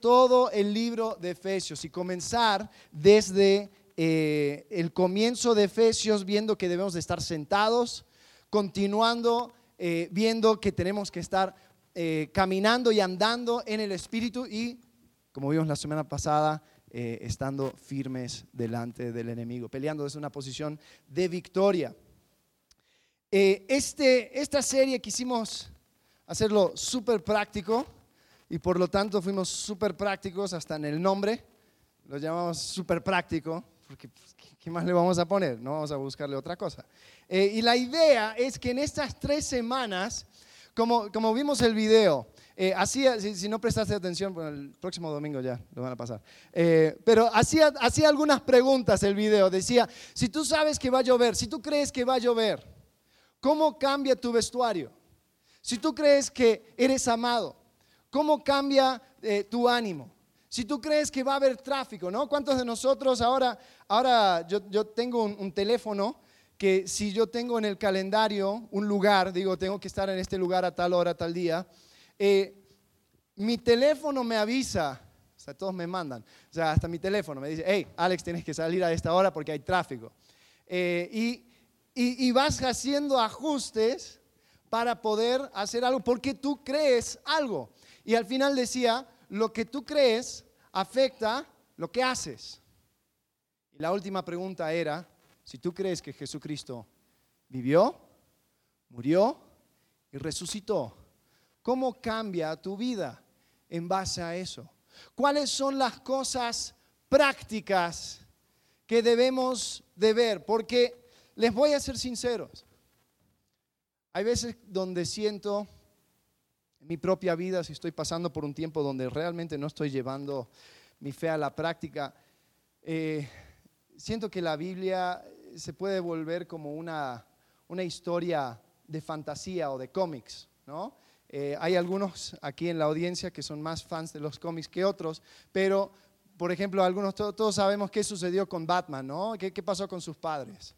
todo el libro de Efesios y comenzar desde eh, el comienzo de Efesios viendo que debemos de estar sentados, continuando eh, viendo que tenemos que estar eh, caminando y andando en el Espíritu y, como vimos la semana pasada, estando firmes delante del enemigo, peleando desde una posición de victoria. este, esta serie quisimos hacerlo súper práctico y por lo tanto fuimos súper prácticos hasta en el nombre. Lo llamamos súper práctico, porque pues, ¿qué más le vamos a poner? No vamos a buscarle otra cosa. Eh, y la idea es que en estas tres semanas, como, como vimos el video, eh, hacía, si, no prestaste atención, bueno, el próximo domingo ya lo van a pasar. Eh, pero hacía, hacía algunas preguntas el video. Decía, si tú sabes que va a llover, si tú crees que va a llover, ¿cómo cambia tu vestuario? Si tú crees que eres amado, ¿Cómo cambia eh, tu ánimo? Si tú crees que va a haber tráfico, ¿no? ¿Cuántos de nosotros ahora, ahora yo, tengo un, teléfono que si yo tengo en el calendario un lugar, digo, tengo que estar en este lugar a tal hora, tal día, eh, mi teléfono me avisa, o sea, todos me mandan, o sea, hasta mi teléfono me dice, hey, Alex, tienes que salir a esta hora porque hay tráfico. Eh, y, y vas haciendo ajustes para poder hacer algo porque tú crees algo. Y al final decía, lo que tú crees afecta lo que haces. Y la última pregunta era, si tú crees que Jesucristo vivió, murió y resucitó, ¿cómo cambia tu vida en base a eso? ¿Cuáles son las cosas prácticas que debemos de ver? Porque les voy a ser sinceros. Hay veces donde siento mi propia vida, si estoy pasando por un tiempo donde realmente no estoy llevando mi fe a la práctica, eh, siento que la Biblia se puede volver como una, una historia de fantasía o de cómics, ¿no? Eh, hay algunos aquí en la audiencia que son más fans de los cómics que otros, pero, por ejemplo, algunos, todos, sabemos qué sucedió con Batman, ¿no? ¿Qué, qué pasó con sus padres?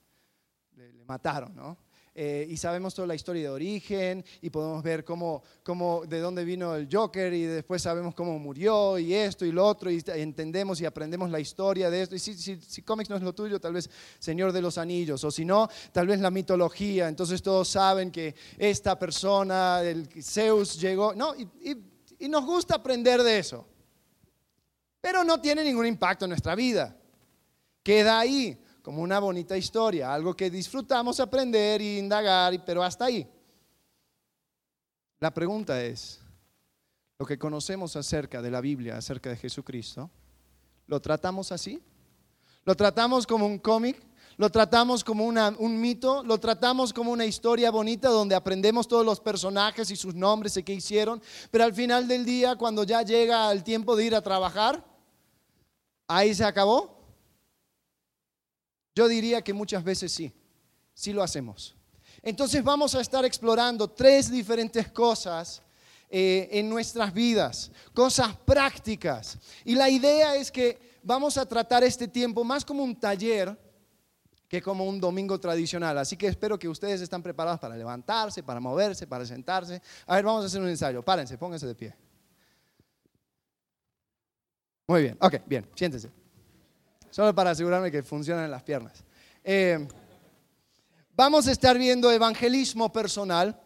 le, le mataron, ¿no? Eh, y sabemos toda la historia de origen y podemos ver cómo, cómo, de dónde vino el Joker y después sabemos cómo murió y esto y lo otro y entendemos y aprendemos la historia de esto. Y si, si, si cómics no es lo tuyo, tal vez Señor de los Anillos o si no, tal vez la mitología. Entonces todos saben que esta persona, el Zeus llegó, no, y, y nos gusta aprender de eso. Pero no tiene ningún impacto en nuestra vida. Queda ahí como una bonita historia, algo que disfrutamos aprender y indagar, pero hasta ahí. La pregunta es, lo que conocemos acerca de la Biblia, acerca de Jesucristo, ¿lo tratamos así? ¿Lo tratamos como un cómic? ¿Lo tratamos como un mito? ¿Lo tratamos como una historia bonita donde aprendemos todos los personajes y sus nombres y qué hicieron? Pero al final del día, cuando ya llega el tiempo de ir a trabajar, ahí se acabó. Yo diría que muchas veces sí, sí lo hacemos. Entonces vamos a estar explorando tres diferentes cosas eh, en nuestras vidas, cosas prácticas. Y la idea es que vamos a tratar este tiempo más como un taller que como un domingo tradicional. Así que espero que ustedes estén preparados para levantarse, para moverse, para sentarse. A ver, vamos a hacer un ensayo. Párense, pónganse de pie. Muy bien, ok, bien, siéntense solo para asegurarme que funcionan las piernas. Eh, vamos a estar viendo evangelismo personal,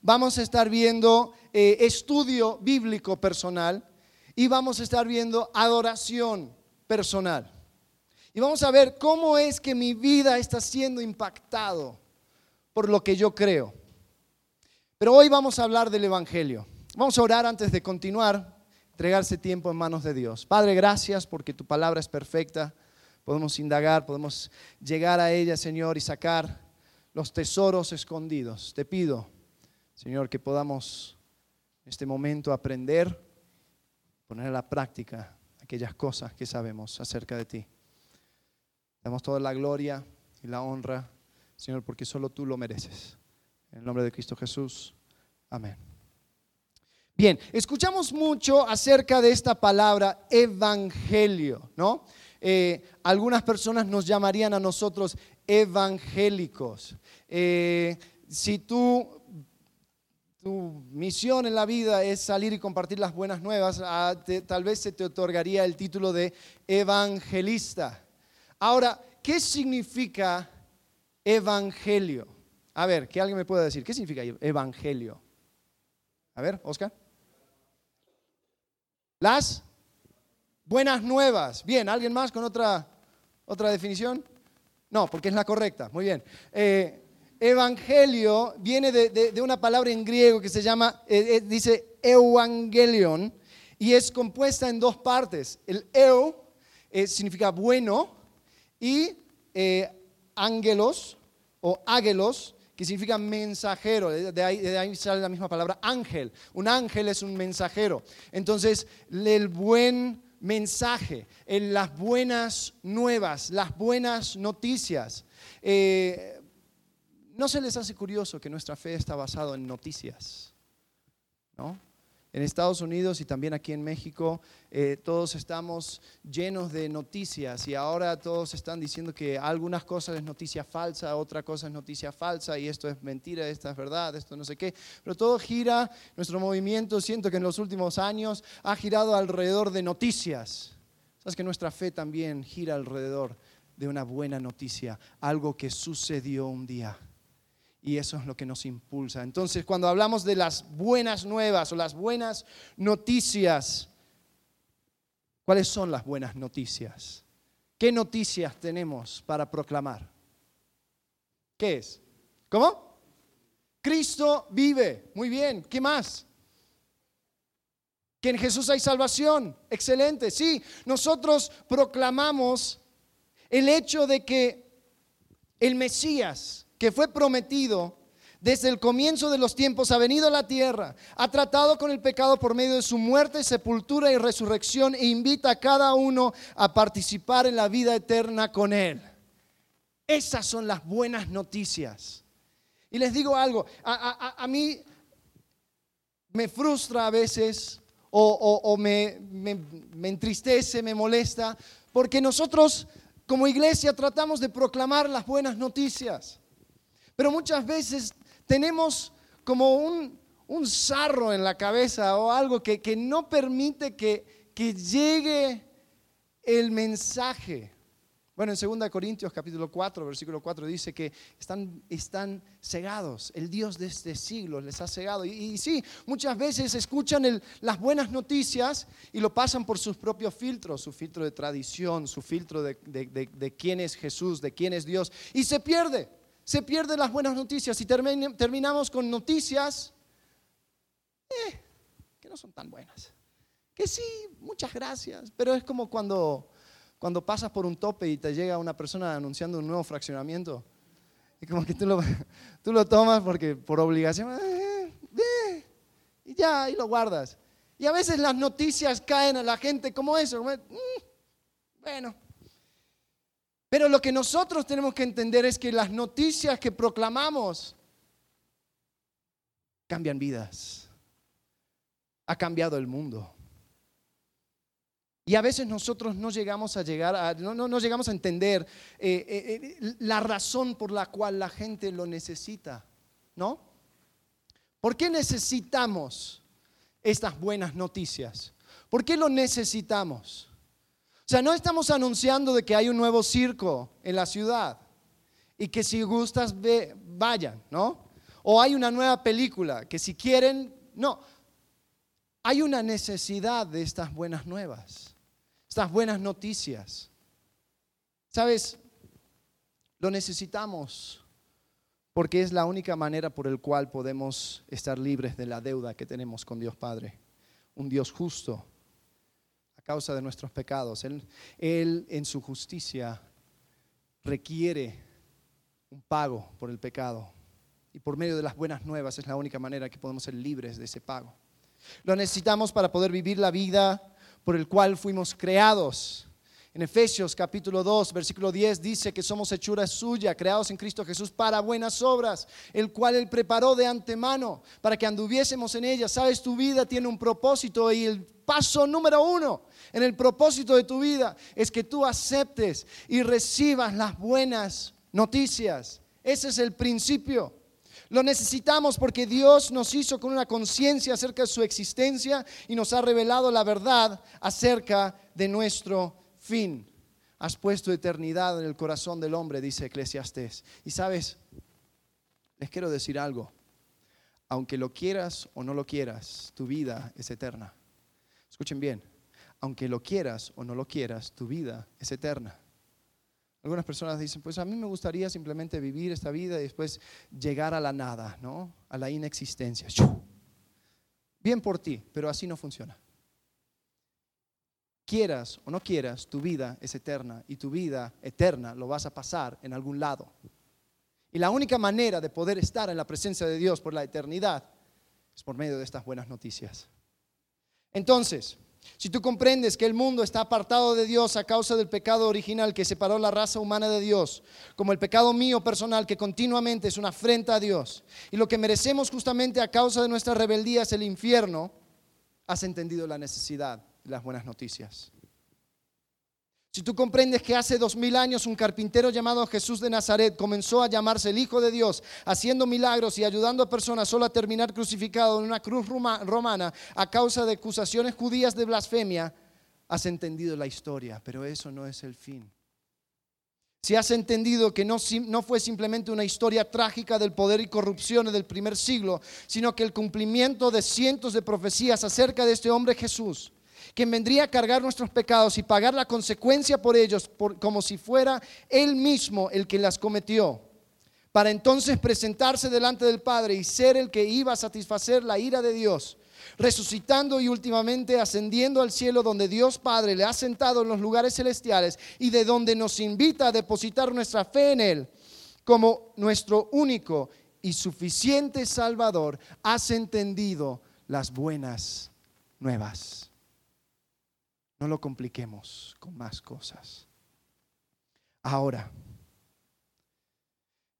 vamos a estar viendo eh, estudio bíblico personal y vamos a estar viendo adoración personal. Y vamos a ver cómo es que mi vida está siendo impactado por lo que yo creo. Pero hoy vamos a hablar del Evangelio. Vamos a orar antes de continuar entregarse tiempo en manos de Dios. Padre, gracias porque tu palabra es perfecta. Podemos indagar, podemos llegar a ella, Señor, y sacar los tesoros escondidos. Te pido, Señor, que podamos en este momento aprender, poner a la práctica aquellas cosas que sabemos acerca de ti. Damos toda la gloria y la honra, Señor, porque solo tú lo mereces. En el nombre de Cristo Jesús. Amén. Bien, escuchamos mucho acerca de esta palabra evangelio, ¿no? Eh, algunas personas nos llamarían a nosotros evangélicos. Eh, si tú tu misión en la vida es salir y compartir las buenas nuevas, ah, tal vez se te otorgaría el título de evangelista. Ahora, ¿qué significa evangelio? A ver, que alguien me pueda decir, ¿qué significa evangelio? A ver, Oscar. Las buenas nuevas. Bien, ¿alguien más con otra, otra definición? No, porque es la correcta. Muy bien. Eh, evangelio viene de, una palabra en griego que se llama, eh, eh, dice evangelion, y es compuesta en dos partes. El eu significa bueno y angelos o ágelos, que significa mensajero, de ahí, sale la misma palabra ángel. Un ángel es un mensajero. Entonces, el buen mensaje, las buenas nuevas, las buenas noticias. Eh, ¿No se les hace curioso que nuestra fe está basada en noticias? ¿No? En Estados Unidos y también aquí en México, eh, todos estamos llenos de noticias y ahora todos están diciendo que algunas cosas es noticia falsa, otra cosa es noticia falsa y esto es mentira, esta es verdad, esto no sé qué. Pero todo gira, nuestro movimiento, siento que en los últimos años ha girado alrededor de noticias. Sabes que nuestra fe también gira alrededor de una buena noticia, algo que sucedió un día y eso es lo que nos impulsa. Entonces, cuando hablamos de las buenas nuevas o las buenas noticias, ¿cuáles son las buenas noticias? ¿Qué noticias tenemos para proclamar? ¿Qué es? ¿Cómo? Cristo vive. Muy bien. ¿Qué más? Que en Jesús hay salvación. Excelente. Sí, nosotros proclamamos el hecho de que el Mesías, que fue prometido desde el comienzo de los tiempos, ha venido a la tierra, ha tratado con el pecado por medio de su muerte, sepultura y resurrección e invita a cada uno a participar en la vida eterna con él. Esas son las buenas noticias. Y les digo algo, a, mí me frustra a veces o, me, me entristece, me molesta, porque nosotros como iglesia tratamos de proclamar las buenas noticias. Pero muchas veces tenemos como un, un en la cabeza o algo que, que no permite que, que llegue el mensaje. Bueno, en 2 Corintios capítulo 4, versículo 4 dice que están, están cegados. El Dios de este siglo les ha cegado. Y, sí, muchas veces escuchan las buenas noticias y lo pasan por sus propios filtros, su filtro de tradición, su filtro de, de, de quién es Jesús, de quién es Dios. Y se pierde se pierden las buenas noticias y terminamos con noticias eh, que no son tan buenas. Que sí, muchas gracias, pero es como cuando, cuando pasas por un tope y te llega una persona anunciando un nuevo fraccionamiento. Y como que tú lo, tú lo tomas porque por obligación, eh, eh, y ya, y lo guardas. Y a veces las noticias caen a la gente como eso. Mm, bueno, pero lo que nosotros tenemos que entender es que las noticias que proclamamos cambian vidas. Ha cambiado el mundo. Y a veces nosotros no llegamos a llegar a, no, no, llegamos a entender eh, eh, eh, la razón por la cual la gente lo necesita, ¿no? ¿Por qué necesitamos estas buenas noticias? ¿Por qué lo necesitamos? Sea, no estamos anunciando de que hay un nuevo circo en la ciudad y que si gustas vayan, ¿no? O hay una nueva película que si quieren, no. Hay una necesidad de estas buenas nuevas, estas buenas noticias. ¿Sabes? Lo necesitamos porque es la única manera por la cual podemos estar libres de la deuda que tenemos con Dios Padre, un Dios justo causa de nuestros pecados. Él, él en su justicia requiere un pago por el pecado. Y por medio de las buenas nuevas es la única manera que podemos ser libres de ese pago. Lo necesitamos para poder vivir la vida por el cual fuimos creados. En Efesios capítulo 2, versículo 10 dice que somos hechura suya, creados en Cristo Jesús para buenas obras, el cual Él preparó de antemano para que anduviésemos en ellas. Sabes, tu vida tiene un propósito y el paso número uno en el propósito de tu vida es que tú aceptes y recibas las buenas noticias. Ese es el principio. Lo necesitamos porque Dios nos hizo con una conciencia acerca de su existencia y nos ha revelado la verdad acerca de nuestro fin. Has puesto eternidad en el corazón del hombre, dice Eclesiastés. Y sabes, les quiero decir algo. Aunque lo quieras o no lo quieras, tu vida es eterna. Escuchen bien, aunque lo quieras o no lo quieras, tu vida es eterna. Algunas personas dicen, pues a mí me gustaría simplemente vivir esta vida y después llegar a la nada, ¿no? A la inexistencia. Bien por ti, pero así no funciona. Quieras o no quieras, tu vida es eterna y tu vida eterna lo vas a pasar en algún lado. Y la única manera de poder estar en la presencia de Dios por la eternidad es por medio de estas buenas noticias. Entonces, si tú comprendes que el mundo está apartado de Dios a causa del pecado original que separó la raza humana de Dios, como el pecado mío personal que continuamente es una afrenta a Dios, y lo que merecemos justamente a causa de nuestra rebeldía el infierno, has entendido la necesidad las buenas noticias. Si tú comprendes que hace dos mil años un carpintero llamado Jesús de Nazaret comenzó a llamarse el Hijo de Dios, haciendo milagros y ayudando a personas solo a terminar crucificado en una cruz romana a causa de acusaciones judías de blasfemia, has entendido la historia, pero eso no es el fin. Si has entendido que no, no, fue simplemente una historia trágica del poder y corrupción del primer siglo, sino que el cumplimiento de cientos de profecías acerca de este hombre Jesús, quien vendría a cargar nuestros pecados y pagar la consecuencia por ellos como si fuera Él mismo el que las cometió, para entonces presentarse delante del Padre y ser el que iba a satisfacer la ira de Dios, resucitando y últimamente ascendiendo al cielo donde Dios Padre le ha sentado en los lugares celestiales y de donde nos invita a depositar nuestra fe en Él como nuestro único y suficiente Salvador, has entendido las buenas nuevas. No lo compliquemos con más cosas. Ahora,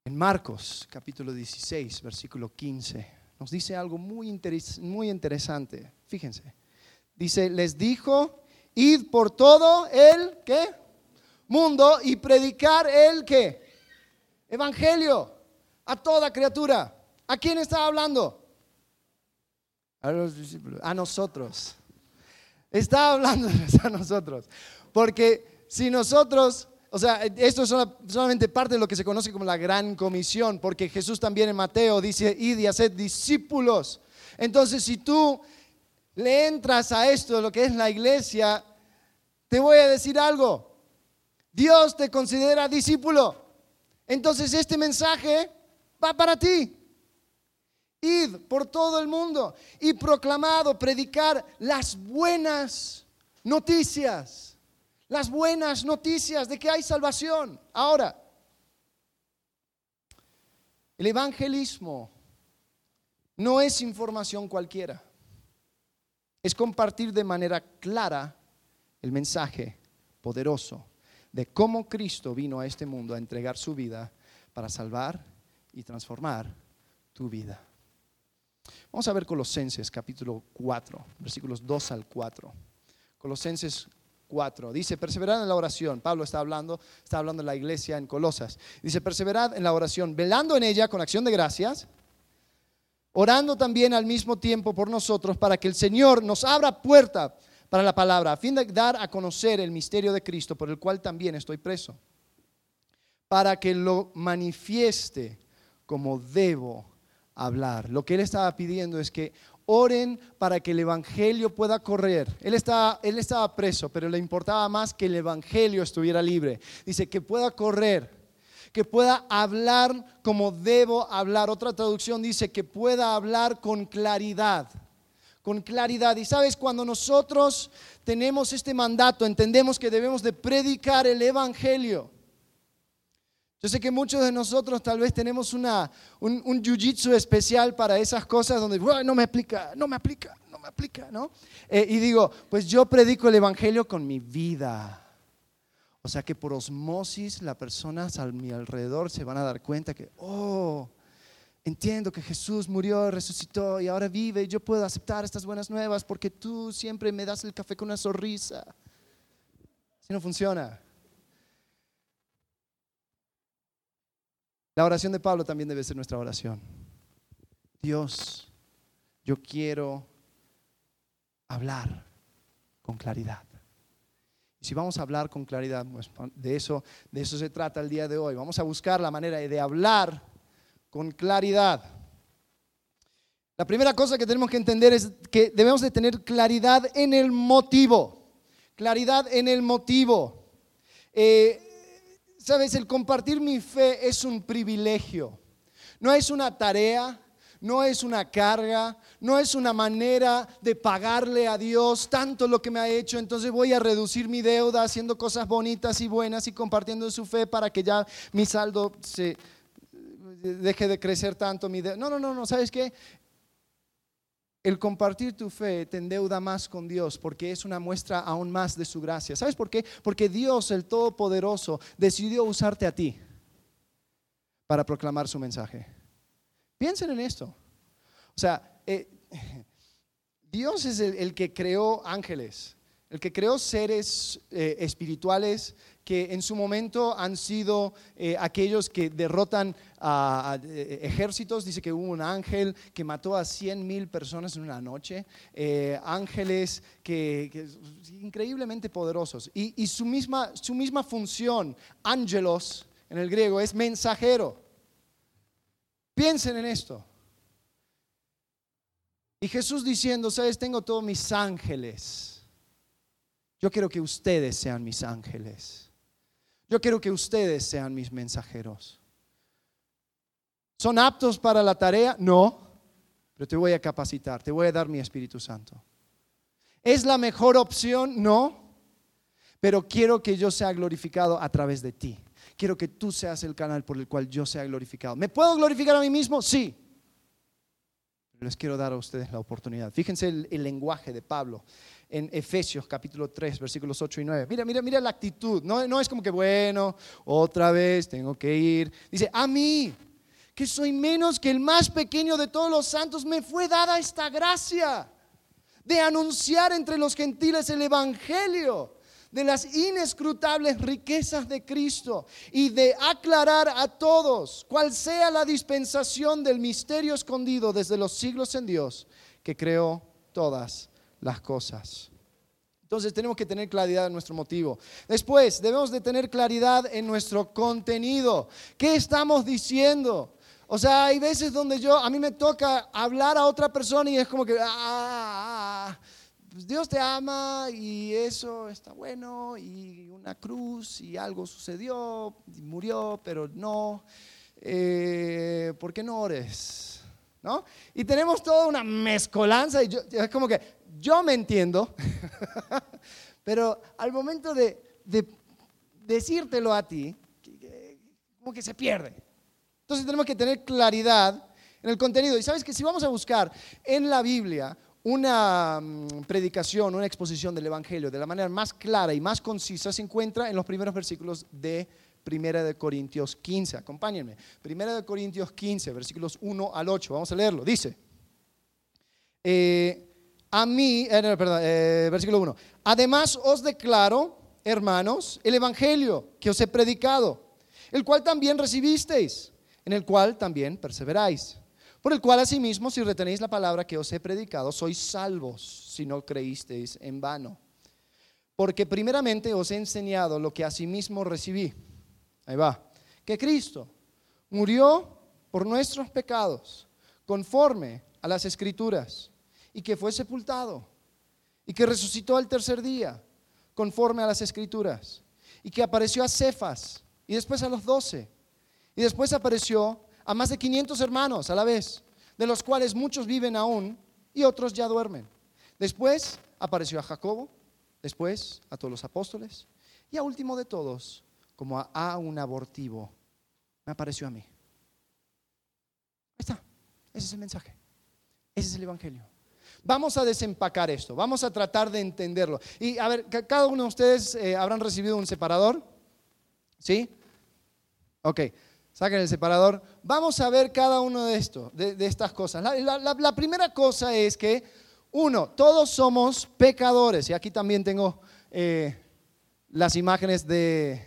en Marcos capítulo 16, versículo 15, nos dice algo muy, muy interesante. Fíjense. Dice, les dijo, id por todo el ¿qué? mundo y predicar el qué? Evangelio a toda criatura. ¿A quién está hablando? A los discípulos, a nosotros. Está hablando a nosotros. Porque si nosotros, o sea, esto es solamente parte de lo que se conoce como la gran comisión, porque Jesús también en Mateo dice, id y haced discípulos. Entonces, si tú le entras a esto, lo que es la iglesia, te voy a decir algo. Dios te considera discípulo. Entonces, este mensaje va para ti. Id por todo el mundo y proclamado, predicar las buenas noticias. Las buenas noticias de que hay salvación. Ahora, el evangelismo no es información cualquiera. Es compartir de manera clara el mensaje poderoso de cómo Cristo vino a este mundo a entregar su vida para salvar y transformar tu vida. Vamos a ver Colosenses capítulo 4, versículos 2 al 4. Colosenses 4. Dice, perseverad en la oración. Pablo está hablando, está hablando de la iglesia en Colosas. Dice, perseverad en la oración, velando en ella con acción de gracias, orando también al mismo tiempo por nosotros para que el Señor nos abra puerta para la palabra, a fin de dar a conocer el misterio de Cristo, por el cual también estoy preso, para que lo manifieste como debo hablar. Lo que él estaba pidiendo es que oren para que el Evangelio pueda correr. Él estaba, él estaba preso, pero le importaba más que el Evangelio estuviera libre. Dice que pueda correr, que pueda hablar como debo hablar. Otra traducción dice que pueda hablar con claridad. Con claridad. Y sabes, cuando nosotros tenemos este mandato, entendemos que debemos de predicar el Evangelio. Yo sé que muchos de nosotros tal vez tenemos una, un, un jiu-jitsu especial para esas cosas donde no me aplica, no me aplica, no me aplica, ¿no? Eh, y digo, pues yo predico el Evangelio con mi vida. O sea que por osmosis las personas a mi alrededor se van a dar cuenta que, oh, entiendo que Jesús murió, resucitó y ahora vive y yo puedo aceptar estas buenas nuevas porque tú siempre me das el café con una sonrisa. Si no funciona. La oración de Pablo también debe ser nuestra oración. Dios, yo quiero hablar con claridad. Y si vamos a hablar con claridad, pues de eso, de eso se trata el día de hoy. Vamos a buscar la manera de hablar con claridad. La primera cosa que tenemos que entender es que debemos de tener claridad en el motivo. Claridad en el motivo. Eh, Sabes, el compartir mi fe es un privilegio. No es una tarea, no es una carga, no es una manera de pagarle a Dios tanto lo que me ha hecho, entonces voy a reducir mi deuda haciendo cosas bonitas y buenas y compartiendo su fe para que ya mi saldo se deje de crecer tanto mi deuda. No, no, no, no, ¿sabes qué? El compartir tu fe te endeuda más con Dios porque es una muestra aún más de su gracia. ¿Sabes por qué? Porque Dios, el Todopoderoso, decidió usarte a ti para proclamar su mensaje. Piensen en esto. O sea, eh, Dios es el, que creó ángeles, el que creó seres eh, espirituales que en su momento han sido eh, aquellos que derrotan a, ejércitos. Dice que hubo un ángel que mató a 100 mil personas en una noche. ángeles que, increíblemente poderosos. Y, y, su, misma, su misma función, ángelos en el griego, es mensajero. Piensen en esto. Y Jesús diciendo, sabes, tengo todos mis ángeles. Yo quiero que ustedes sean mis ángeles. Yo quiero que ustedes sean mis mensajeros. ¿Son aptos para la tarea? No, pero te voy a capacitar, te voy a dar mi Espíritu Santo. ¿Es la mejor opción? No, pero quiero que yo sea glorificado a través de ti quiero que tú seas el canal por el cual yo sea glorificado. ¿Me puedo glorificar a mí mismo? Sí. Pero les quiero dar a ustedes la oportunidad. Fíjense el, lenguaje de Pablo en Efesios capítulo 3, versículos 8 y 9. Mira, mira, mira la actitud. No, no es como que, bueno, otra vez tengo que ir. Dice, a mí, que soy menos que el más pequeño de todos los santos, me fue dada esta gracia de anunciar entre los gentiles el Evangelio de las inescrutables riquezas de Cristo y de aclarar a todos cuál sea la dispensación del misterio escondido desde los siglos en Dios que creó todas las cosas. Entonces tenemos que tener claridad en nuestro motivo. Después debemos de tener claridad en nuestro contenido. ¿Qué estamos diciendo? O sea, hay veces donde yo, a mí me toca hablar a otra persona y es como que, ah, ah, ah pues Dios te ama y eso está bueno y una cruz y algo sucedió, y murió, pero no. Eh, ¿Por qué no ores? ¿No? Y tenemos toda una mezcolanza y yo, es como que yo me entiendo, pero al momento de, de decírtelo a ti, como que se pierde. Entonces tenemos que tener claridad en el contenido. Y sabes que si vamos a buscar en la Biblia una mm, predicación, una exposición del Evangelio de la manera más clara y más concisa se encuentra en los primeros versículos de Primera de Corintios 15. Acompáñenme. Primera de Corintios 15, versículos 1 al 8. Vamos a leerlo. Dice, eh, a mí, eh, perdón, eh, versículo 1. Además os declaro, hermanos, el Evangelio que os he predicado, el cual también recibisteis, en el cual también perseveráis por el cual asimismo, si retenéis la palabra que os he predicado, sois salvos si no creísteis en vano. Porque primeramente os he enseñado lo que asimismo recibí. Ahí va. Que Cristo murió por nuestros pecados, conforme a las escrituras, y que fue sepultado, y que resucitó al tercer día, conforme a las escrituras, y que apareció a Cefas, y después a los doce, y después apareció a más de 500 hermanos a la vez, de los cuales muchos viven aún y otros ya duermen. Después apareció a Jacobo, después a todos los apóstoles y a último de todos, como a, un abortivo, me apareció a mí. Ahí está, ese es el mensaje, ese es el Evangelio. Vamos a desempacar esto, vamos a tratar de entenderlo. Y a ver, cada uno de ustedes eh, habrán recibido un separador, ¿sí? Ok. Saquen el separador. Vamos a ver cada uno de, esto, de, estas cosas. La, primera cosa es que, uno, todos somos pecadores. Y aquí también tengo eh, las imágenes de,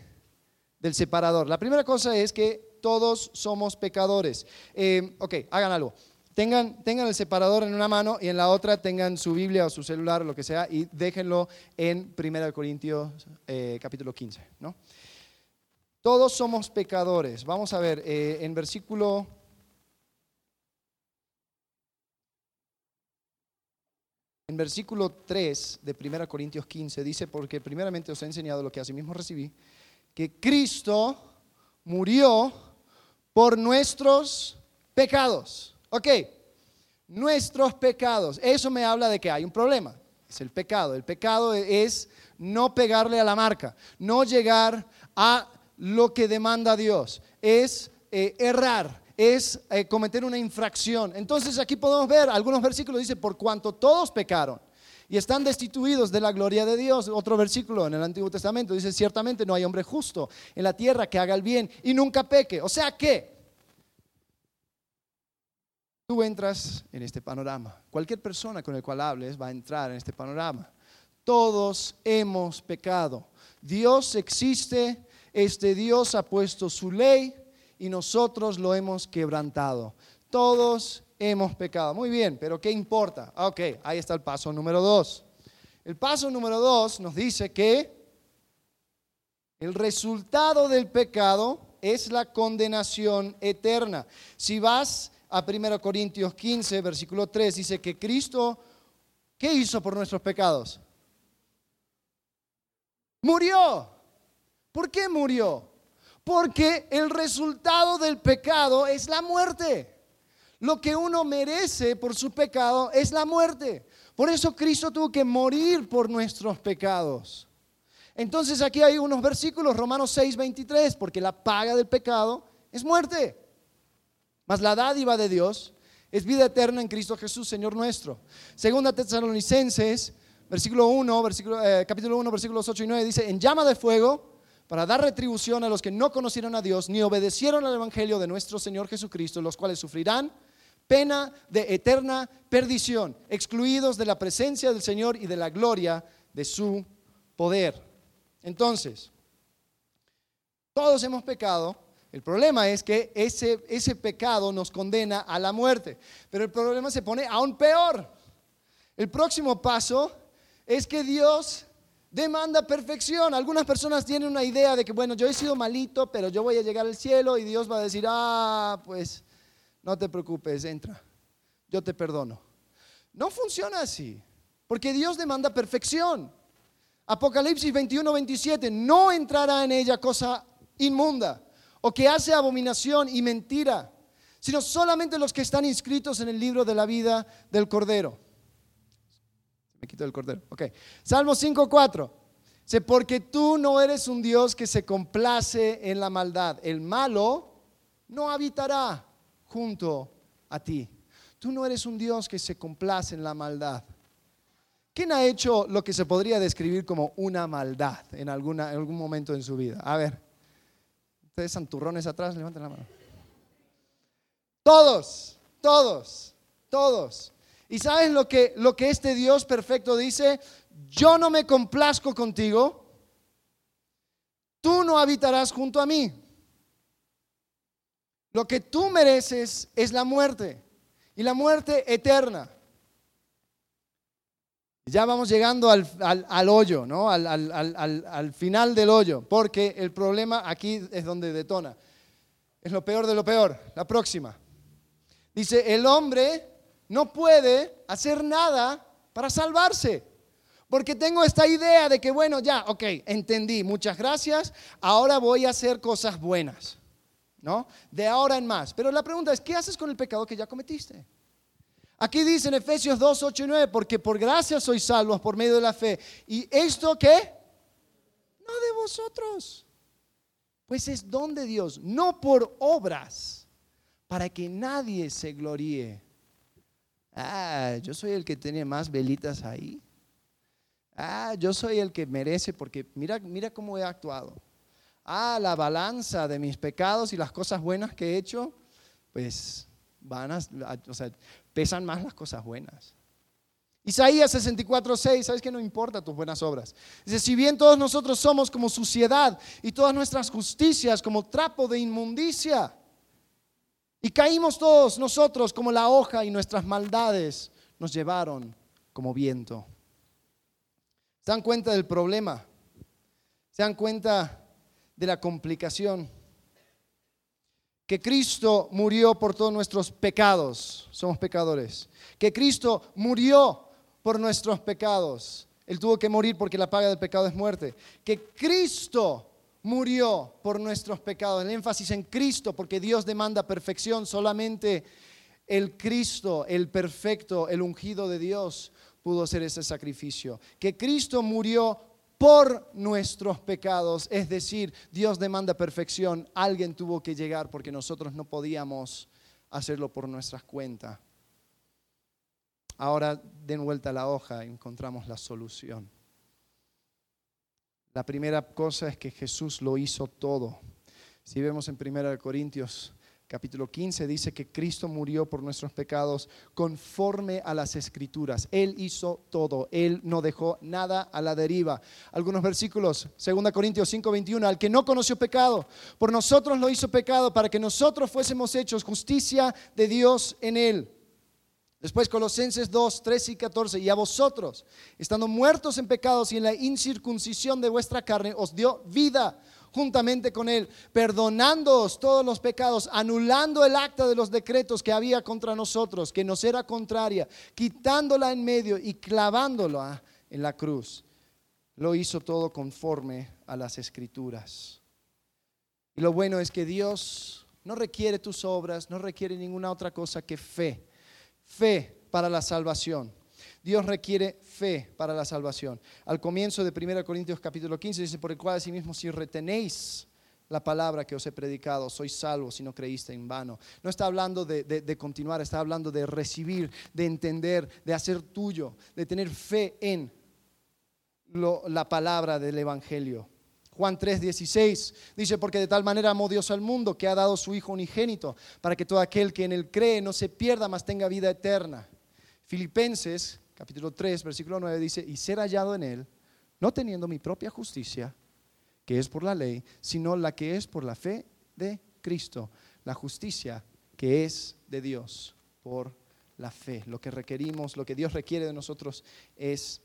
del separador. La primera cosa es que todos somos pecadores. Eh, ok, hagan algo. Tengan, el separador en una mano y en la otra tengan su Biblia o su celular o lo que sea y déjenlo en 1 Corintios eh, capítulo 15. ¿no? Todos somos pecadores. Vamos a ver, eh, en versículo... En versículo 3 de 1 Corintios 15 dice, porque primeramente os he enseñado lo que asimismo recibí, que Cristo murió por nuestros pecados. Ok, nuestros pecados. Eso me habla de que hay un problema. Es el pecado. El pecado es no pegarle a la marca, no llegar a lo que demanda Dios. Es eh, errar, es eh, cometer una infracción. Entonces aquí podemos ver, algunos versículos dice, por cuanto todos pecaron y están destituidos de la gloria de Dios. Otro versículo en el Antiguo Testamento dice, ciertamente no hay hombre justo en la tierra que haga el bien y nunca peque. O sea que tú entras en este panorama. Cualquier persona con el cual hables va a entrar en este panorama. Todos hemos pecado. Dios existe, este Dios ha puesto su ley y nosotros lo hemos quebrantado. Todos hemos pecado. Muy bien, pero ¿qué importa? Ah, ok, ahí está el paso número dos. El paso número dos nos dice que el resultado del pecado es la condenación eterna. Si vas a 1 Corintios 15, versículo 3, dice que Cristo, ¿qué hizo por nuestros pecados? Murió. ¿Por qué murió? Porque el resultado del pecado es la muerte. Lo que uno merece por su pecado es la muerte. Por eso Cristo tuvo que morir por nuestros pecados. Entonces aquí hay unos versículos, Romanos 6, 23, porque la paga del pecado es muerte. Mas la dádiva de Dios es vida eterna en Cristo Jesús, Señor nuestro. Segunda Tesalonicenses, versículo 1, versículo, eh, capítulo 1, versículos 8 y 9, dice, en llama de fuego para dar retribución a los que no conocieron a Dios ni obedecieron al Evangelio de nuestro Señor Jesucristo, los cuales sufrirán pena de eterna perdición, excluidos de la presencia del Señor y de la gloria de su poder. Entonces, todos hemos pecado. El problema es que ese, ese pecado nos condena a la muerte. Pero el problema se pone aún peor. El próximo paso es que Dios demanda perfección. Algunas personas tienen una idea de que, bueno, yo he sido malito, pero yo voy a llegar al cielo y Dios va a decir, ah, pues no te preocupes, entra, yo te perdono. No funciona así, porque Dios demanda perfección. Apocalipsis 21, 27, no entrará en ella cosa inmunda o que hace abominación y mentira, sino solamente los que están inscritos en el libro de la vida del Cordero. Me quito el Cordero. Ok. Salmo 5, 4. Dice, porque tú no eres un Dios que se complace en la maldad. El malo no habitará junto a ti. Tú no eres un Dios que se complace en la maldad. ¿Quién ha hecho lo que se podría describir como una maldad en, alguna, en algún momento en su vida? A ver, ustedes santurrones atrás, levanten la mano. Todos, todos, todos. ¿Y sabes lo que, lo que este Dios perfecto dice? Yo no me complazco contigo, tú no habitarás junto a mí. Lo que tú mereces es la muerte y la muerte eterna. Ya vamos llegando al, hoyo, ¿no? Al, al, final del hoyo, porque el problema aquí es donde detona. Es lo peor de lo peor. La próxima. Dice, el hombre no puede hacer nada para salvarse. Porque tengo esta idea de que, bueno, ya, ok, entendí, muchas gracias, ahora voy a hacer cosas buenas. ¿no? De ahora en más. Pero la pregunta es, ¿qué haces con el pecado que ya cometiste? Aquí dice en Efesios 2, 8 y 9, porque por gracia sois salvos por medio de la fe. ¿Y esto qué? No de vosotros. Pues es don de Dios, no por obras, para que nadie se gloríe. Ah, yo soy el que tiene más velitas ahí. Ah, yo soy el que merece porque mira, mira cómo he actuado ah, la balanza de mis pecados y las cosas buenas que he hecho, pues van a, o sea, pesan más las cosas buenas. Isaías 64, 6, ¿sabes que no importa tus buenas obras? Dice, si bien todos nosotros somos como suciedad y todas nuestras justicias como trapo de inmundicia, Y caímos todos nosotros como la hoja y nuestras maldades nos llevaron como viento. ¿Se dan cuenta del problema? ¿Se dan cuenta de la complicación? Que Cristo murió por todos nuestros pecados. Somos pecadores. Que Cristo murió por nuestros pecados. Él tuvo que morir porque la paga del pecado es muerte. Que Cristo murió por nuestros pecados. El énfasis en Cristo, porque Dios demanda perfección. Solamente el Cristo, el perfecto, el ungido de Dios, pudo hacer ese sacrificio. Que Cristo murió por nuestros pecados, es decir, Dios demanda perfección. Alguien tuvo que llegar porque nosotros no podíamos hacerlo por nuestras cuentas. Ahora den vuelta la hoja y encontramos la solución. La primera cosa es que Jesús lo hizo todo. Si vemos en 1 Corintios capítulo 15 dice que Cristo murió por nuestros pecados conforme a las escrituras. Él hizo todo, Él no dejó nada a la deriva. Algunos versículos, 2 Corintios 5, 21, al que no conoció pecado, por nosotros lo hizo pecado para que nosotros fuésemos hechos justicia de Dios en Él. Después Colosenses 2, 13 y 14, y a vosotros, estando muertos en pecados y en la incircuncisión de vuestra carne, os dio vida juntamente con Él, perdonándoos todos los pecados, anulando el acta de los decretos que había contra nosotros, que nos era contraria, quitándola en medio y clavándola en la cruz. Lo hizo todo conforme a las escrituras. Y lo bueno es que Dios no requiere tus obras, no requiere ninguna otra cosa que fe fe para la salvación. Dios requiere fe para la salvación. Al comienzo de 1 Corintios capítulo 15 dice, por el cual asimismo si retenéis la palabra que os he predicado, sois salvos si no creíste en vano. No está hablando de, continuar, está hablando de recibir, de entender, de hacer tuyo, de tener fe en la palabra del Evangelio. Juan 3:16 dice, porque de tal manera amó Dios al mundo que ha dado su Hijo unigénito, para que todo aquel que en él cree no se pierda, mas tenga vida eterna. Filipenses capítulo 3, versículo 9 dice, y ser hallado en él, no teniendo mi propia justicia, que es por la ley, sino la que es por la fe de Cristo, la justicia que es de Dios por la fe. Lo que requerimos, lo que Dios requiere de nosotros es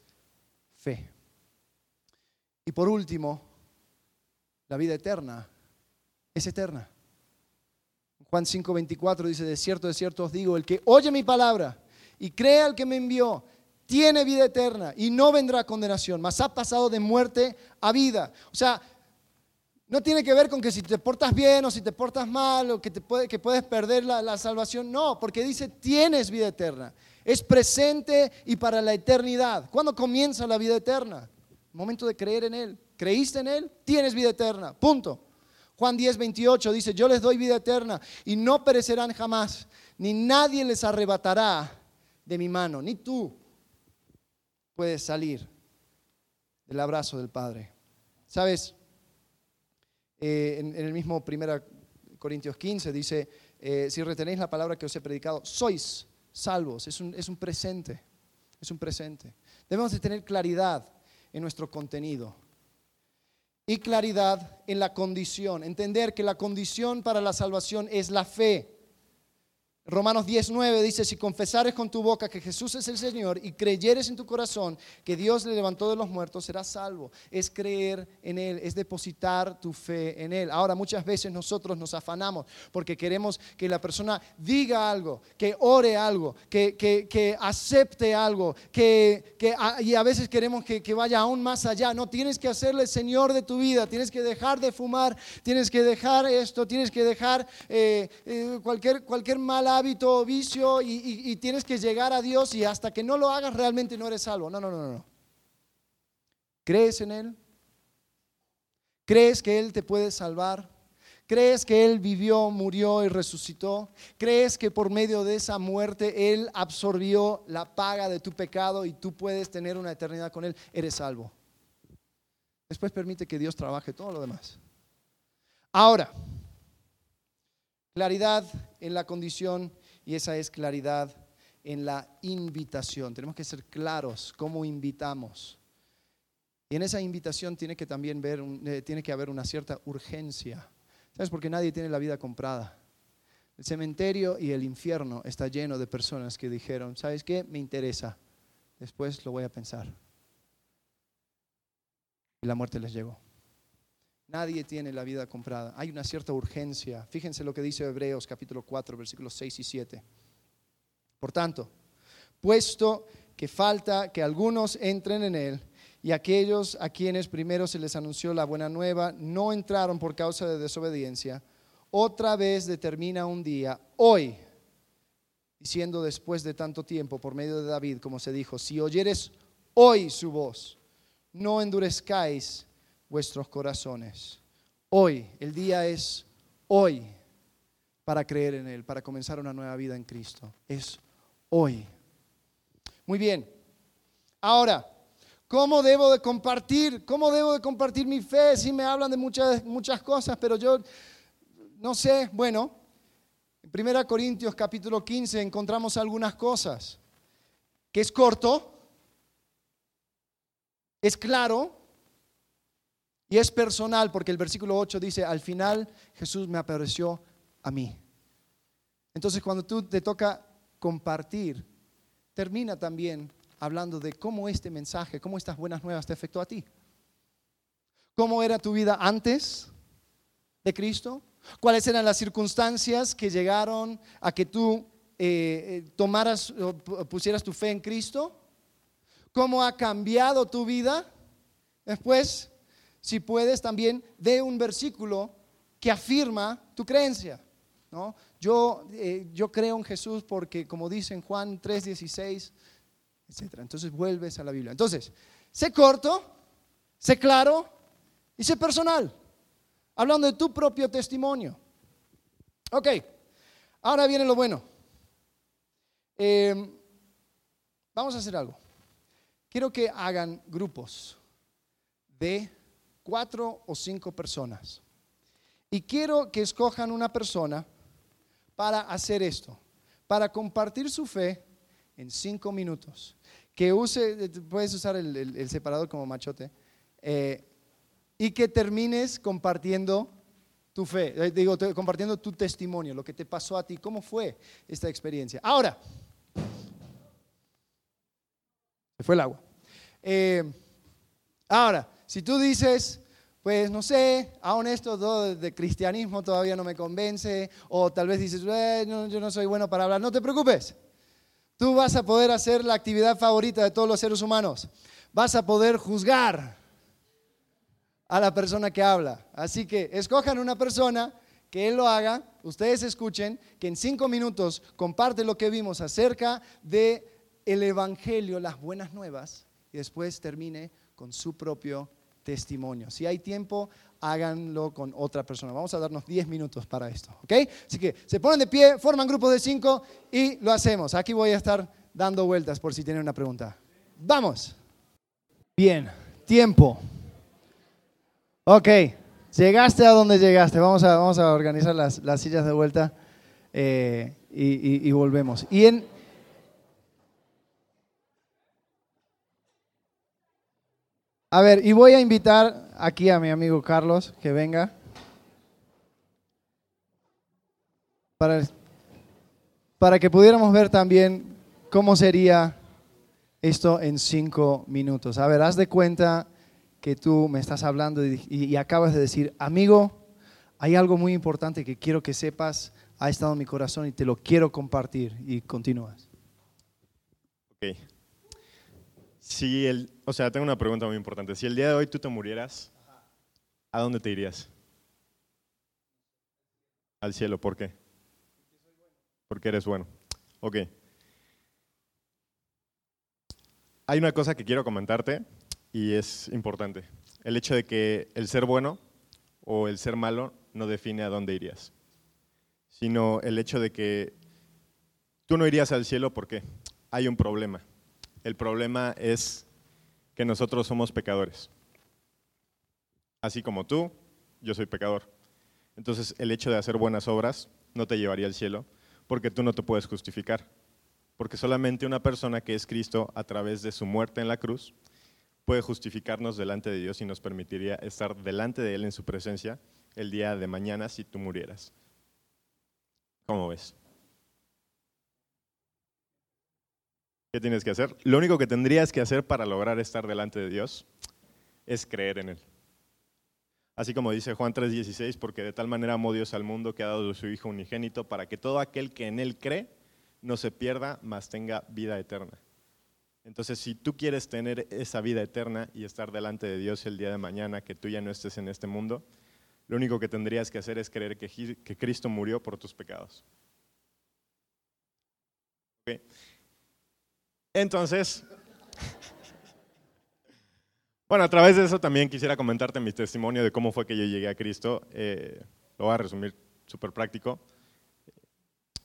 fe. Y por último, la vida eterna es eterna. Juan 5:24 dice, de cierto, de cierto os digo, el que oye mi palabra y cree al que me envió, tiene vida eterna y no vendrá condenación, mas ha pasado de muerte a vida. O sea, no tiene que ver con que si te portas bien o si te portas mal o que, te puede, que puedes perder la, la salvación. No, porque dice tienes vida eterna. Es presente y para la eternidad. ¿Cuándo comienza la vida eterna? Momento de creer en Él. ¿Creíste en Él? Tienes vida eterna. Punto. Juan 10, 28 dice, yo les doy vida eterna y no perecerán jamás, ni nadie les arrebatará de mi mano, ni tú puedes salir del abrazo del Padre. ¿Sabes? Eh, en, el mismo 1 Corintios 15 dice, eh, si retenéis la palabra que os he predicado, sois salvos. Es un, es un presente, es un presente. Debemos de tener claridad en nuestro contenido y claridad en la condición. Entender que la condición para la salvación es la fe. Romanos 19 dice, si confesares con tu boca que Jesús es el Señor y creyeres en tu corazón que Dios le levantó de los muertos, serás salvo. Es creer en Él, es depositar tu fe en Él. Ahora, muchas veces nosotros nos afanamos porque queremos que la persona diga algo, que ore algo, que, que, acepte algo, que, y a veces queremos que, vaya aún más allá. No, tienes que hacerle Señor de tu vida, tienes que dejar de fumar, tienes que dejar esto, tienes que dejar eh, eh, cualquier, cualquier mala hábito, vicio y, tienes que llegar a Dios y hasta que no lo hagas realmente no eres salvo. No, no, no, no. ¿Crees en Él? ¿Crees que Él te puede salvar? ¿Crees que Él vivió, murió y resucitó? ¿Crees que por medio de esa muerte Él absorbió la paga de tu pecado y tú puedes tener una eternidad con Él? Eres salvo. Después permite que Dios trabaje todo lo demás. Ahora, Claridad en la condición y esa es claridad en la invitación. Tenemos que ser claros cómo invitamos. Y en esa invitación tiene que también eh, tiene que haber una cierta urgencia. ¿Sabes? Porque nadie tiene la vida comprada. El cementerio y el infierno está lleno de personas que dijeron, ¿sabes qué? Me interesa. Después lo voy a pensar. Y la muerte les llegó. Nadie tiene la vida comprada. Hay una cierta urgencia. Fíjense lo que dice Hebreos capítulo 4, versículos 6 y 7. Por tanto, puesto que falta que algunos entren en él, y aquellos a quienes primero se les anunció la buena nueva no entraron por causa de desobediencia, otra vez determina un día, hoy, diciendo después de tanto tiempo, por medio de David, como se dijo, si oyeres hoy su voz, no endurezcáis vuestros corazones. Hoy, el día es hoy para creer en Él, para comenzar una nueva vida en Cristo. Es hoy. Muy bien. Ahora, ¿cómo debo de compartir? ¿Cómo debo de compartir mi fe? Si me hablan de muchas, muchas cosas, pero yo no sé. Bueno, en 1 Corintios capítulo 15 encontramos algunas cosas. Que es corto, es claro y es personal, porque el versículo 8 dice, al final Jesús me apareció a mí. Entonces cuando tú te toca compartir, termina también hablando de cómo este mensaje, cómo estas buenas nuevas te afectó a ti. ¿Cómo era tu vida antes de Cristo? ¿Cuáles eran las circunstancias que llegaron a que tú eh, eh, tomaras o pusieras tu fe en Cristo? ¿Cómo ha cambiado tu vida? Después, si puedes, también de un versículo que afirma tu creencia. ¿no? Yo, eh, yo creo en Jesús porque, como dice en Juan 3:16, etc. Entonces vuelves a la Biblia. Entonces, sé corto, sé claro y sé personal. Hablando de tu propio testimonio. Ok, ahora viene lo bueno. Eh, vamos a hacer algo. Quiero que hagan grupos de cuatro o cinco personas. Y quiero que escojan una persona para hacer esto, para compartir su fe en cinco minutos. Que use, puedes usar el, separador como machote, eh, y que termines compartiendo tu fe, eh, digo, compartiendo tu testimonio, lo que te pasó a ti, cómo fue esta experiencia. Ahora, se fue el agua. Eh, ahora, si tú dices, pues no sé, aún esto de cristianismo todavía no me convence, o tal vez dices, eh, yo no soy bueno para hablar, no te preocupes. Tú vas a poder hacer la actividad favorita de todos los seres humanos. Vas a poder juzgar a la persona que habla. Así que escojan una persona que él lo haga, ustedes escuchen, que en cinco minutos comparte lo que vimos acerca de el evangelio, las buenas nuevas, y después termine con su propio testimonio. Si hay tiempo, háganlo con otra persona. Vamos a darnos 10 minutos para esto, ¿ok? Así que se ponen de pie, forman grupos de 5 y lo hacemos. Aquí voy a estar dando vueltas por si tienen una pregunta. Vamos. Bien, tiempo. Ok, llegaste a donde llegaste. Vamos a, vamos a organizar las, sillas de vuelta eh, y, y volvemos. Y en A ver, y voy a invitar aquí a mi amigo Carlos que venga. Para, para que pudiéramos ver también cómo sería esto en cinco minutos. A ver, haz de cuenta que tú me estás hablando y, acabas de decir, amigo, hay algo muy importante que quiero que sepas, ha estado en mi corazón y te lo quiero compartir. Y continúas. Ok. Si el, o sea, tengo una pregunta muy importante. Si el día de hoy tú te murieras, ¿a dónde te irías? Al cielo, ¿por qué? Porque eres bueno. Ok. Hay una cosa que quiero comentarte y es importante. El hecho de que el ser bueno o el ser malo no define a dónde irías, sino el hecho de que tú no irías al cielo porque hay un problema. El problema es que nosotros somos pecadores. Así como tú, yo soy pecador. Entonces el hecho de hacer buenas obras no te llevaría al cielo porque tú no te puedes justificar. Porque solamente una persona que es Cristo a través de su muerte en la cruz puede justificarnos delante de Dios y nos permitiría estar delante de Él en su presencia el día de mañana si tú murieras. ¿Cómo ves? ¿Qué tienes que hacer? Lo único que tendrías que hacer para lograr estar delante de Dios es creer en Él. Así como dice Juan 3:16, porque de tal manera amó Dios al mundo que ha dado su Hijo unigénito para que todo aquel que en Él cree no se pierda, mas tenga vida eterna. Entonces, si tú quieres tener esa vida eterna y estar delante de Dios el día de mañana, que tú ya no estés en este mundo, lo único que tendrías que hacer es creer que, Cristo murió por tus pecados. Entonces, bueno, a través de eso también quisiera comentarte mi testimonio de cómo fue que yo llegué a Cristo. Eh, lo voy a resumir súper práctico.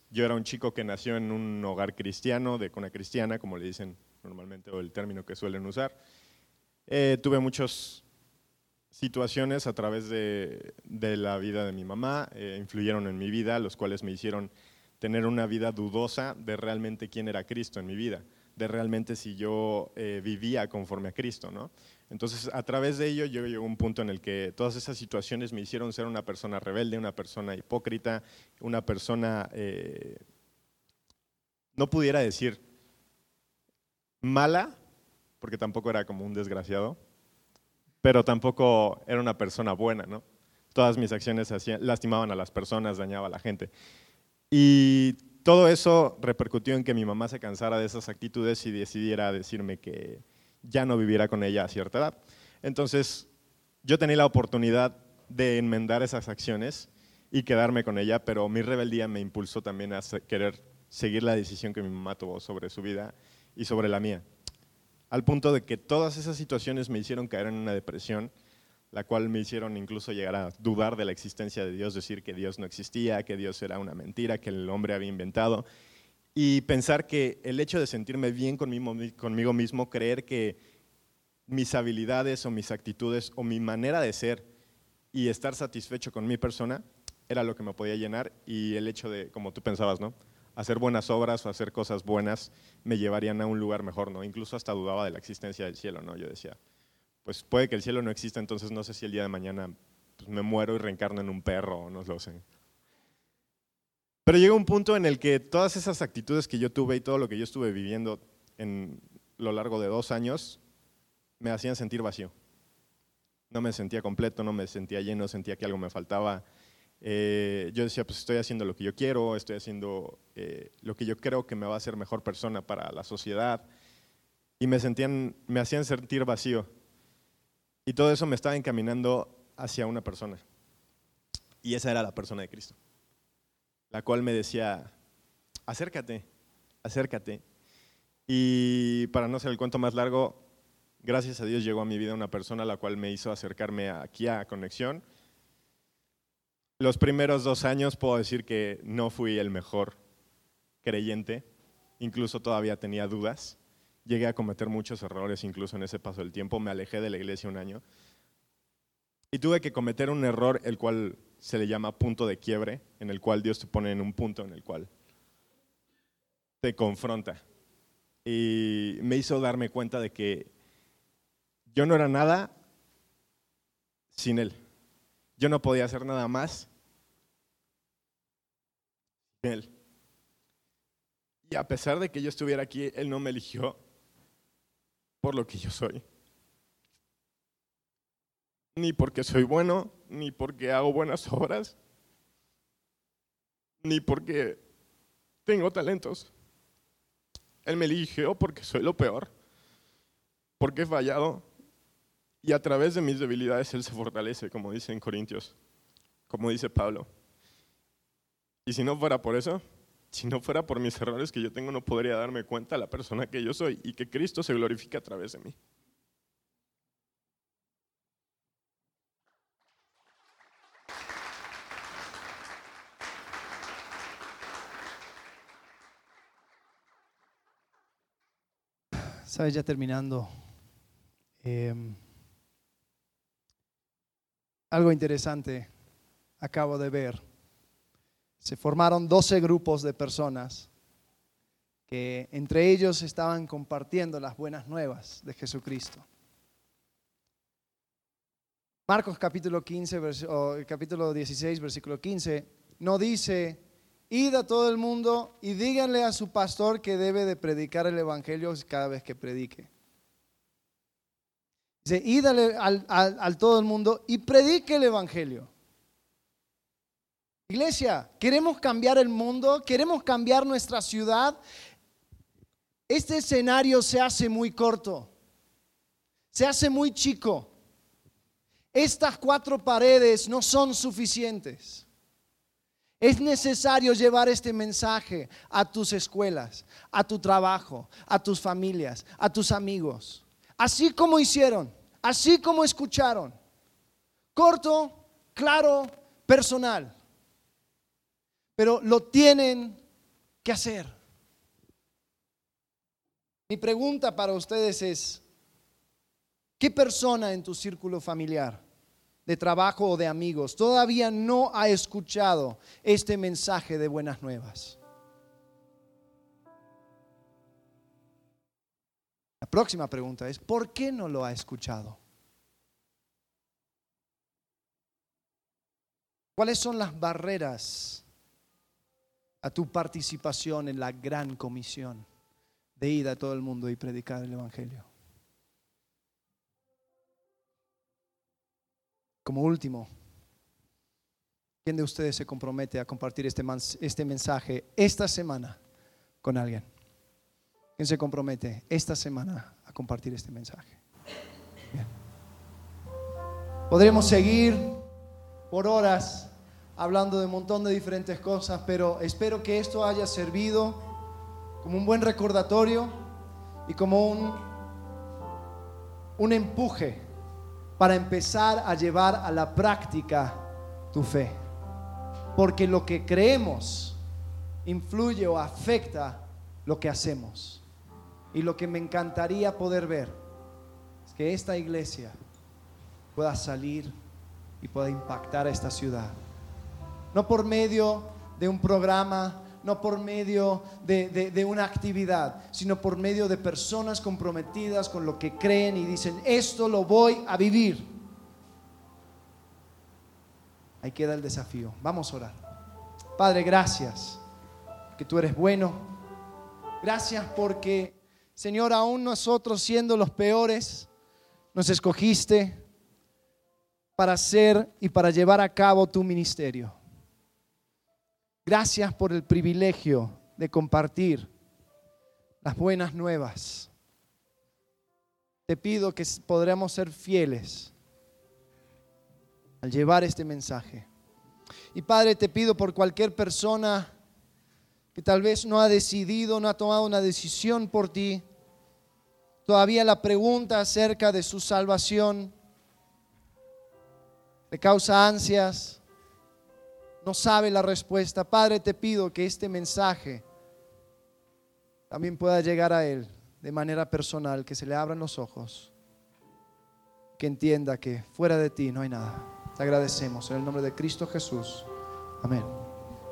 Yo era un chico que nació en un hogar cristiano, de cuna cristiana, como le dicen normalmente, o el término que suelen usar. Eh, tuve muchas situaciones a través de, la vida de mi mamá, eh, influyeron en mi vida, los cuales me hicieron tener una vida dudosa de realmente quién era Cristo en mi vida de realmente si yo eh, vivía conforme a Cristo, ¿no? Entonces, a través de ello, yo llegué a un punto en el que todas esas situaciones me hicieron ser una persona rebelde, una persona hipócrita, una persona, eh, no pudiera decir mala, porque tampoco era como un desgraciado, pero tampoco era una persona buena, ¿no? Todas mis acciones lastimaban a las personas, dañaba a la gente. Y todo eso repercutió en que mi mamá se cansara de esas actitudes y decidiera decirme que ya no viviera con ella a cierta edad. Entonces, yo tenía la oportunidad de enmendar esas acciones y quedarme con ella, pero mi rebeldía me impulsó también a querer seguir la decisión que mi mamá tuvo sobre su vida y sobre la mía. Al punto de que todas esas situaciones me hicieron caer en una depresión la cual me hicieron incluso llegar a dudar de la existencia de Dios, decir que Dios no existía, que Dios era una mentira, que el hombre había inventado, y pensar que el hecho de sentirme bien conmigo, mismo, creer que mis habilidades o mis actitudes o mi manera de ser y estar satisfecho con mi persona era lo que me podía llenar y el hecho de, como tú pensabas, ¿no? hacer buenas obras o hacer cosas buenas me llevarían a un lugar mejor, ¿no? Incluso hasta dudaba de la existencia del cielo, ¿no? Yo decía, pues puede que el cielo no exista, entonces no sé si el día de mañana pues, me muero y reencarno en un perro no lo sé. Pero llega un punto en el que todas esas actitudes que yo tuve y todo lo que yo estuve viviendo en lo largo de dos años me hacían sentir vacío. No me sentía completo, no me sentía lleno, sentía que algo me faltaba. Eh, yo decía, pues estoy haciendo lo que yo quiero, estoy haciendo eh, lo que yo creo que me va a hacer mejor persona para la sociedad. Y me, sentían, me hacían sentir vacío. Y todo eso me estaba encaminando hacia una persona. Y esa era la persona de Cristo. La cual me decía, acércate, acércate. Y para no ser el cuento más largo, gracias a Dios llegó a mi vida una persona la cual me hizo acercarme aquí a Conexión. Los primeros dos años puedo decir que no fui el mejor creyente, incluso todavía tenía dudas llegué a cometer muchos errores incluso en ese paso del tiempo, me alejé de la iglesia un año y tuve que cometer un error el cual se le llama punto de quiebre, en el cual Dios te pone en un punto en el cual te confronta. Y me hizo darme cuenta de que yo no era nada sin Él. Yo no podía hacer nada más sin Él. Y a pesar de que yo estuviera aquí, Él no me eligió por lo que yo soy. Ni porque soy bueno, ni porque hago buenas obras, ni porque tengo talentos. Él me eligió porque soy lo peor, porque he fallado y a través de mis debilidades Él se fortalece, como dice en Corintios, como dice Pablo. Y si no fuera por eso, si no fuera por mis errores que yo tengo, no podría darme cuenta de la persona que yo soy y que Cristo se glorifica a través de mí. Sabes, ya terminando, em, algo interesante acabo de ver se formaron 12 grupos de personas que entre ellos estaban compartiendo las buenas nuevas de Jesucristo. Marcos capítulo, 15, capítulo 16, versículo 15, no dice id a todo el mundo y díganle a su pastor que debe de predicar el Evangelio cada vez que predique. Dice, id al, al todo el mundo y predique el Evangelio. Iglesia, ¿queremos cambiar el mundo? ¿Queremos cambiar nuestra ciudad? Este escenario se hace muy corto, se hace muy chico. Estas cuatro paredes no son suficientes. Es necesario llevar este mensaje a tus escuelas, a tu trabajo, a tus familias, a tus amigos. Así como hicieron, así como escucharon. Corto, claro, personal. Pero lo tienen que hacer. Mi pregunta para ustedes es, ¿qué persona en tu círculo familiar, de trabajo o de amigos todavía no ha escuchado este mensaje de buenas nuevas? La próxima pregunta es, ¿por qué no lo ha escuchado? ¿Cuáles son las barreras a tu participación en la gran comisión de ir a todo el mundo y predicar el Evangelio. Como último, ¿quién de ustedes se compromete a compartir este, este mensaje esta semana con alguien? ¿Quién se compromete esta semana a compartir este mensaje? Podremos seguir por horas hablando de un montón de diferentes cosas, pero espero que esto haya servido como un buen recordatorio y como un, un empuje para empezar a llevar a la práctica tu fe. Porque lo que creemos influye o afecta lo que hacemos. Y lo que me encantaría poder ver es que esta iglesia pueda salir y pueda impactar a esta ciudad no por medio de un programa, no por medio de, una actividad, sino por medio de personas comprometidas con lo que creen y dicen, esto lo voy a vivir. Ahí queda el desafío. Vamos a orar. Padre, gracias, que tú eres bueno. Gracias porque, Señor, aún nosotros siendo los peores, nos escogiste para hacer y para llevar a cabo tu ministerio. Gracias por el privilegio de compartir las buenas nuevas. Te pido que podremos ser fieles al llevar este mensaje. Y Padre, te pido por cualquier persona que tal vez no ha decidido, no ha tomado una decisión por ti, todavía la pregunta acerca de su salvación le causa ansias, no sabe la respuesta. Padre, te pido que este mensaje también pueda llegar a él de manera personal, que se le abran los ojos, que entienda que fuera de ti no hay nada. Te agradecemos en el nombre de Cristo Jesús. Amén.